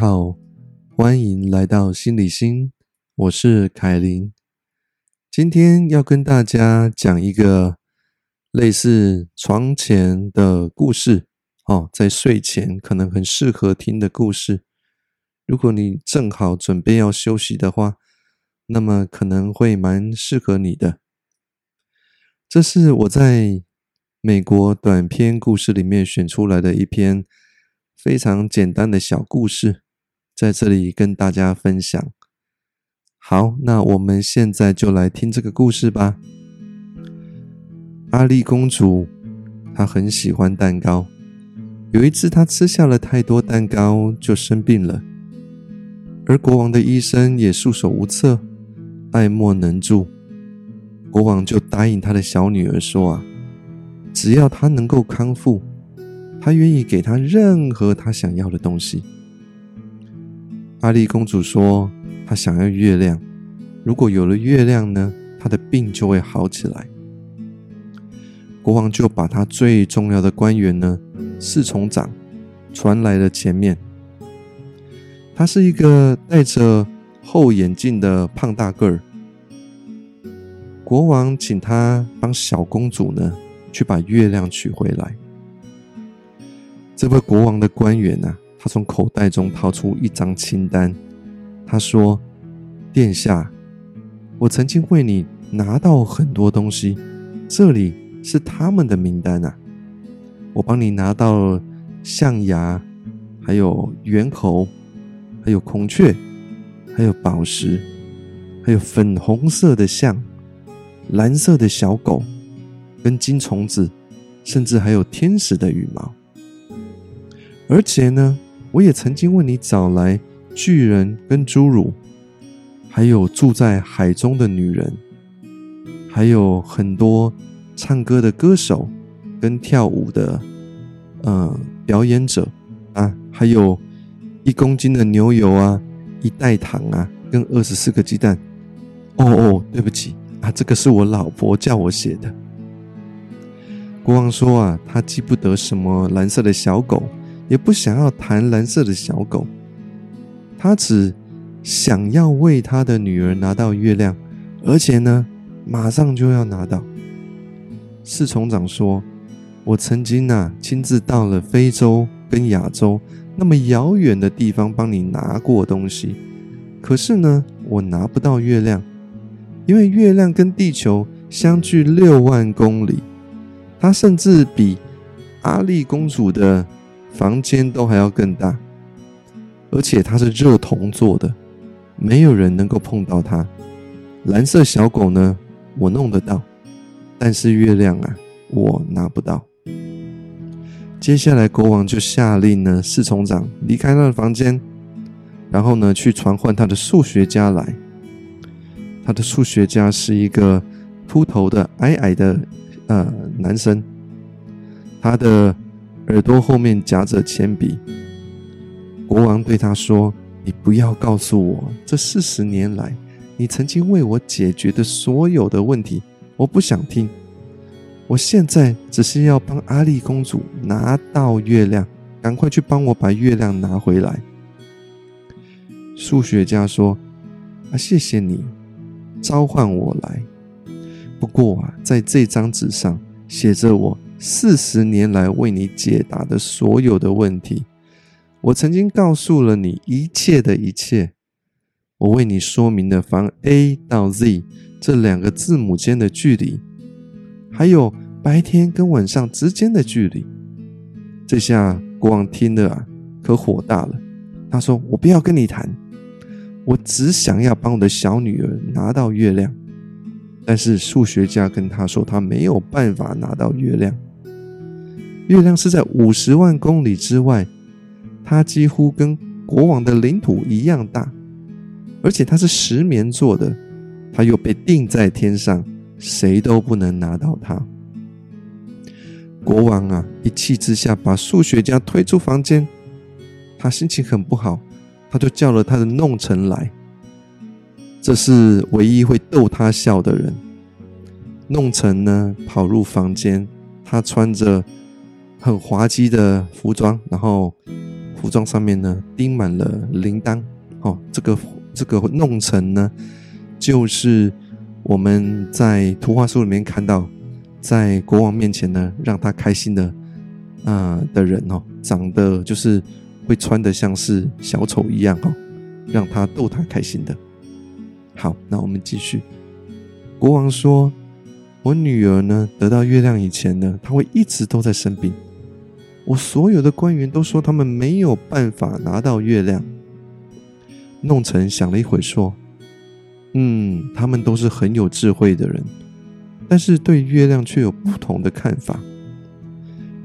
好，欢迎来到心理心，我是凯琳。今天要跟大家讲一个类似床前的故事哦，在睡前可能很适合听的故事。如果你正好准备要休息的话，那么可能会蛮适合你的。这是我在美国短篇故事里面选出来的一篇。非常简单的小故事，在这里跟大家分享。好，那我们现在就来听这个故事吧。阿丽公主她很喜欢蛋糕，有一次她吃下了太多蛋糕，就生病了。而国王的医生也束手无策，爱莫能助。国王就答应他的小女儿说：“啊，只要她能够康复。”他愿意给她任何他想要的东西。阿丽公主说：“她想要月亮，如果有了月亮呢，她的病就会好起来。”国王就把他最重要的官员呢，侍从长传来了前面。他是一个戴着厚眼镜的胖大个儿。国王请他帮小公主呢，去把月亮取回来。这位国王的官员呐，他从口袋中掏出一张清单。他说：“殿下，我曾经为你拿到很多东西，这里是他们的名单啊。我帮你拿到了象牙，还有猿猴，还有孔雀，还有宝石，还有粉红色的象，蓝色的小狗，跟金虫子，甚至还有天使的羽毛。”而且呢，我也曾经为你找来巨人跟侏儒，还有住在海中的女人，还有很多唱歌的歌手跟跳舞的呃表演者啊，还有一公斤的牛油啊，一袋糖啊，跟二十四个鸡蛋。哦哦，对不起啊，这个是我老婆叫我写的。国王说啊，他记不得什么蓝色的小狗。也不想要谈蓝色的小狗，他只想要为他的女儿拿到月亮，而且呢，马上就要拿到。侍从长说：“我曾经呐亲自到了非洲跟亚洲那么遥远的地方帮你拿过东西，可是呢，我拿不到月亮，因为月亮跟地球相距六万公里，它甚至比阿丽公主的。”房间都还要更大，而且它是热铜做的，没有人能够碰到它。蓝色小狗呢，我弄得到，但是月亮啊，我拿不到。接下来，国王就下令呢，侍从长离开他的房间，然后呢，去传唤他的数学家来。他的数学家是一个秃头的矮矮的呃男生，他的。耳朵后面夹着铅笔。国王对他说：“你不要告诉我这四十年来你曾经为我解决的所有的问题，我不想听。我现在只是要帮阿丽公主拿到月亮，赶快去帮我把月亮拿回来。”数学家说：“啊，谢谢你召唤我来。不过啊，在这张纸上写着我。”四十年来为你解答的所有的问题，我曾经告诉了你一切的一切。我为你说明了从 A 到 Z 这两个字母间的距离，还有白天跟晚上之间的距离。这下国王听了啊，可火大了。他说：“我不要跟你谈，我只想要帮我的小女儿拿到月亮。”但是数学家跟他说，他没有办法拿到月亮。月亮是在五十万公里之外，它几乎跟国王的领土一样大，而且它是石棉做的，它又被钉在天上，谁都不能拿到它。国王啊，一气之下把数学家推出房间，他心情很不好，他就叫了他的弄臣来，这是唯一会逗他笑的人。弄臣呢，跑入房间，他穿着。很滑稽的服装，然后服装上面呢钉满了铃铛。哦，这个这个弄成呢，就是我们在图画书里面看到，在国王面前呢让他开心的啊的人哦，长得就是会穿的像是小丑一样哦，让他逗他开心的。好，那我们继续。国王说：“我女儿呢得到月亮以前呢，她会一直都在生病。我所有的官员都说他们没有办法拿到月亮。”弄臣想了一会，说：“嗯，他们都是很有智慧的人，但是对月亮却有不同的看法。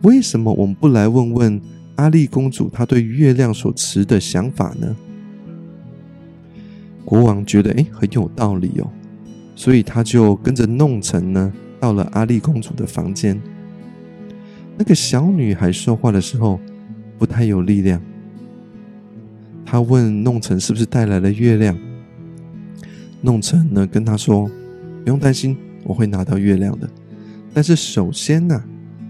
为什么我们不来问问阿丽公主她对月亮所持的想法呢？”国王觉得，哎，很有道理哦，所以他就跟着弄臣呢，到了阿丽公主的房间。那个小女孩说话的时候，不太有力量。他问弄成是不是带来了月亮？弄成呢跟他说：“不用担心，我会拿到月亮的。但是首先呢，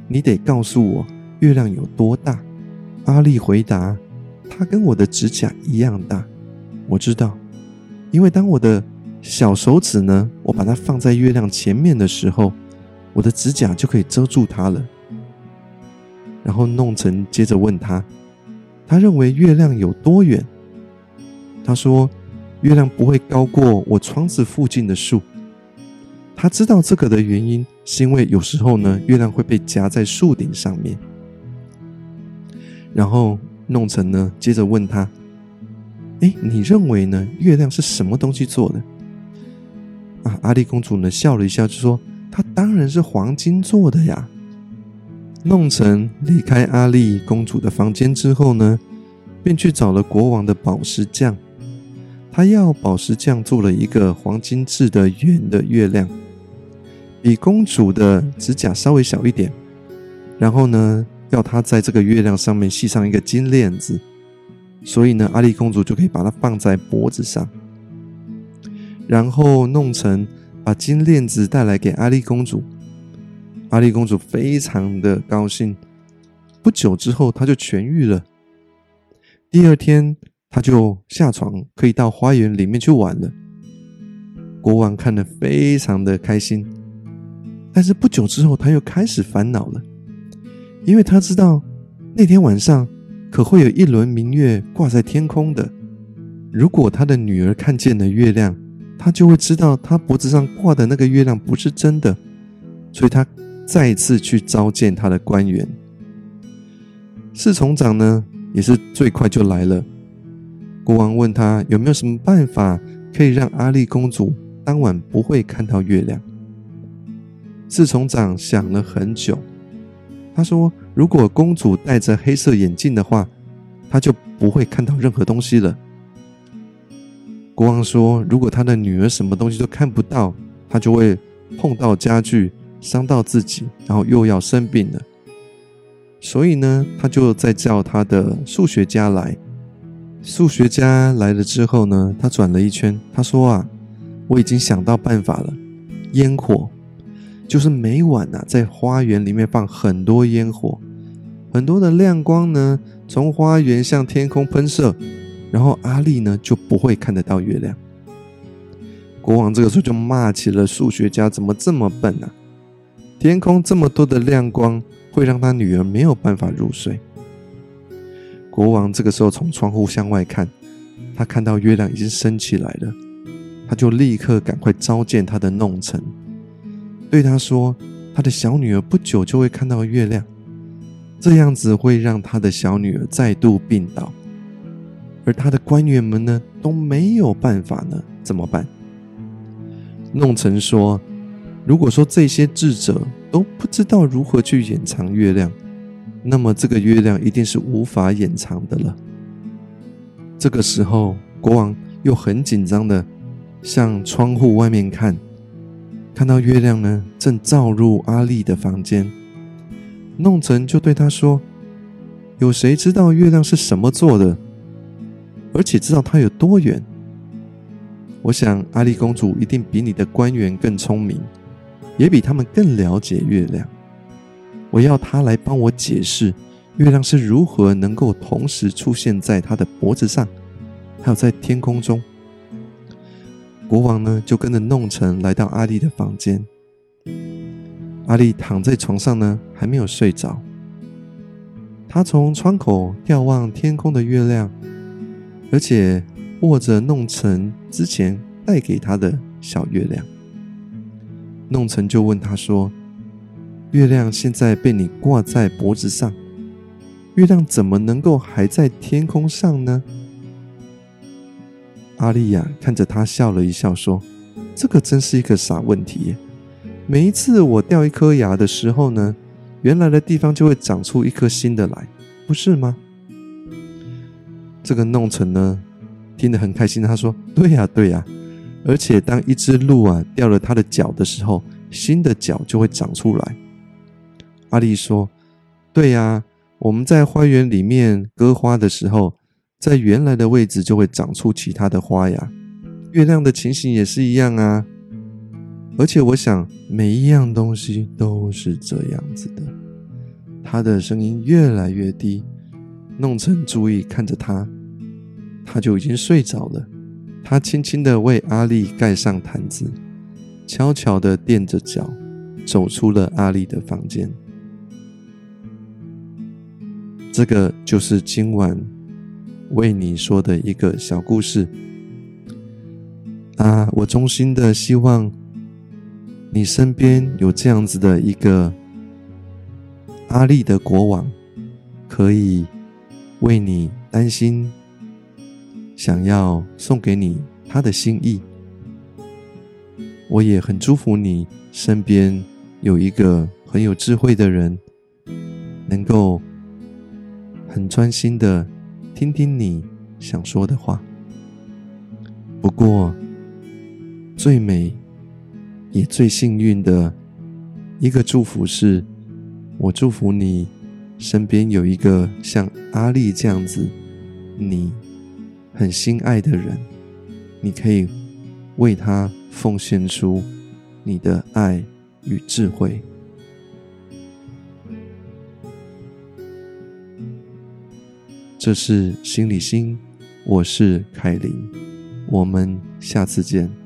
你得告诉我月亮有多大。”阿丽回答：“它跟我的指甲一样大。”我知道，因为当我的小手指呢，我把它放在月亮前面的时候，我的指甲就可以遮住它了。然后弄成接着问他：“他认为月亮有多远？”他说：“月亮不会高过我窗子附近的树。”他知道这个的原因，是因为有时候呢，月亮会被夹在树顶上面。然后弄成呢，接着问他：“哎，你认为呢？月亮是什么东西做的？”啊，阿丽公主呢笑了一下，就说：“它当然是黄金做的呀。”弄成离开阿丽公主的房间之后呢，便去找了国王的宝石匠。他要宝石匠做了一个黄金制的圆的月亮，比公主的指甲稍微小一点。然后呢，要他在这个月亮上面系上一个金链子，所以呢，阿丽公主就可以把它放在脖子上。然后弄成把金链子带来给阿丽公主，阿丽公主非常的高兴。不久之后，她就痊愈了。第二天。她就下床，可以到花园里面去玩了。国王看得非常的开心，但是不久之后，他又开始烦恼了，因为他知道那天晚上可会有一轮明月挂在天空的。如果他的女儿看见了月亮，他就会知道他脖子上挂的那个月亮不是真的，所以他再一次去召见他的官员。侍从长呢，也是最快就来了。国王问他有没有什么办法可以让阿丽公主当晚不会看到月亮。侍从长想了很久，他说：“如果公主戴着黑色眼镜的话，她就不会看到任何东西了。”国王说：“如果他的女儿什么东西都看不到，她就会碰到家具，伤到自己，然后又要生病了。所以呢，他就再叫他的数学家来。”数学家来了之后呢，他转了一圈，他说：“啊，我已经想到办法了，烟火，就是每晚呐，在花园里面放很多烟火，很多的亮光呢，从花园向天空喷射，然后阿丽呢就不会看得到月亮。”国王这个时候就骂起了数学家，怎么这么笨呢？天空这么多的亮光，会让他女儿没有办法入睡。国王这个时候从窗户向外看，他看到月亮已经升起来了，他就立刻赶快召见他的弄臣，对他说：“他的小女儿不久就会看到月亮，这样子会让他的小女儿再度病倒，而他的官员们呢都没有办法呢，怎么办？”弄臣说：“如果说这些智者都不知道如何去掩藏月亮。”那么这个月亮一定是无法掩藏的了。这个时候，国王又很紧张的向窗户外面看，看到月亮呢正照入阿丽的房间。弄臣就对他说：“有谁知道月亮是什么做的？而且知道它有多远？我想阿丽公主一定比你的官员更聪明，也比他们更了解月亮。”我要他来帮我解释月亮是如何能够同时出现在他的脖子上，还有在天空中。国王呢，就跟着弄臣来到阿丽的房间。阿丽躺在床上呢，还没有睡着。他从窗口眺望天空的月亮，而且握着弄臣之前带给他的小月亮。弄成就问他说：“月亮现在被你挂在脖子上，月亮怎么能够还在天空上呢？”阿丽亚看着他笑了一笑，说：“这个真是一个傻问题。每一次我掉一颗牙的时候呢，原来的地方就会长出一颗新的来，不是吗？”这个弄成呢，听得很开心。他说：“对呀，对呀。而且当一只鹿啊掉了它的脚的时候，新的脚就会长出来。”阿丽说：“对呀，我们在花园里面割花的时候。”在原来的位置就会长出其他的花芽，月亮的情形也是一样啊。而且我想每一样东西都是这样子的。他的声音越来越低，弄成注意看着他，他就已经睡着了。他轻轻的为阿丽盖上毯子，悄悄的垫着脚，走出了阿丽的房间。这个就是今晚。为你说的一个小故事啊！我衷心的希望你身边有这样子的一个阿丽的国王，可以为你担心，想要送给你他的心意。我也很祝福你身边有一个很有智慧的人，能够很专心的。听听你想说的话。不过，最美也最幸运的一个祝福是，我祝福你身边有一个像阿丽这样子，你很心爱的人，你可以为他奉献出你的爱与智慧。这是心理心，我是凯琳，我们下次见。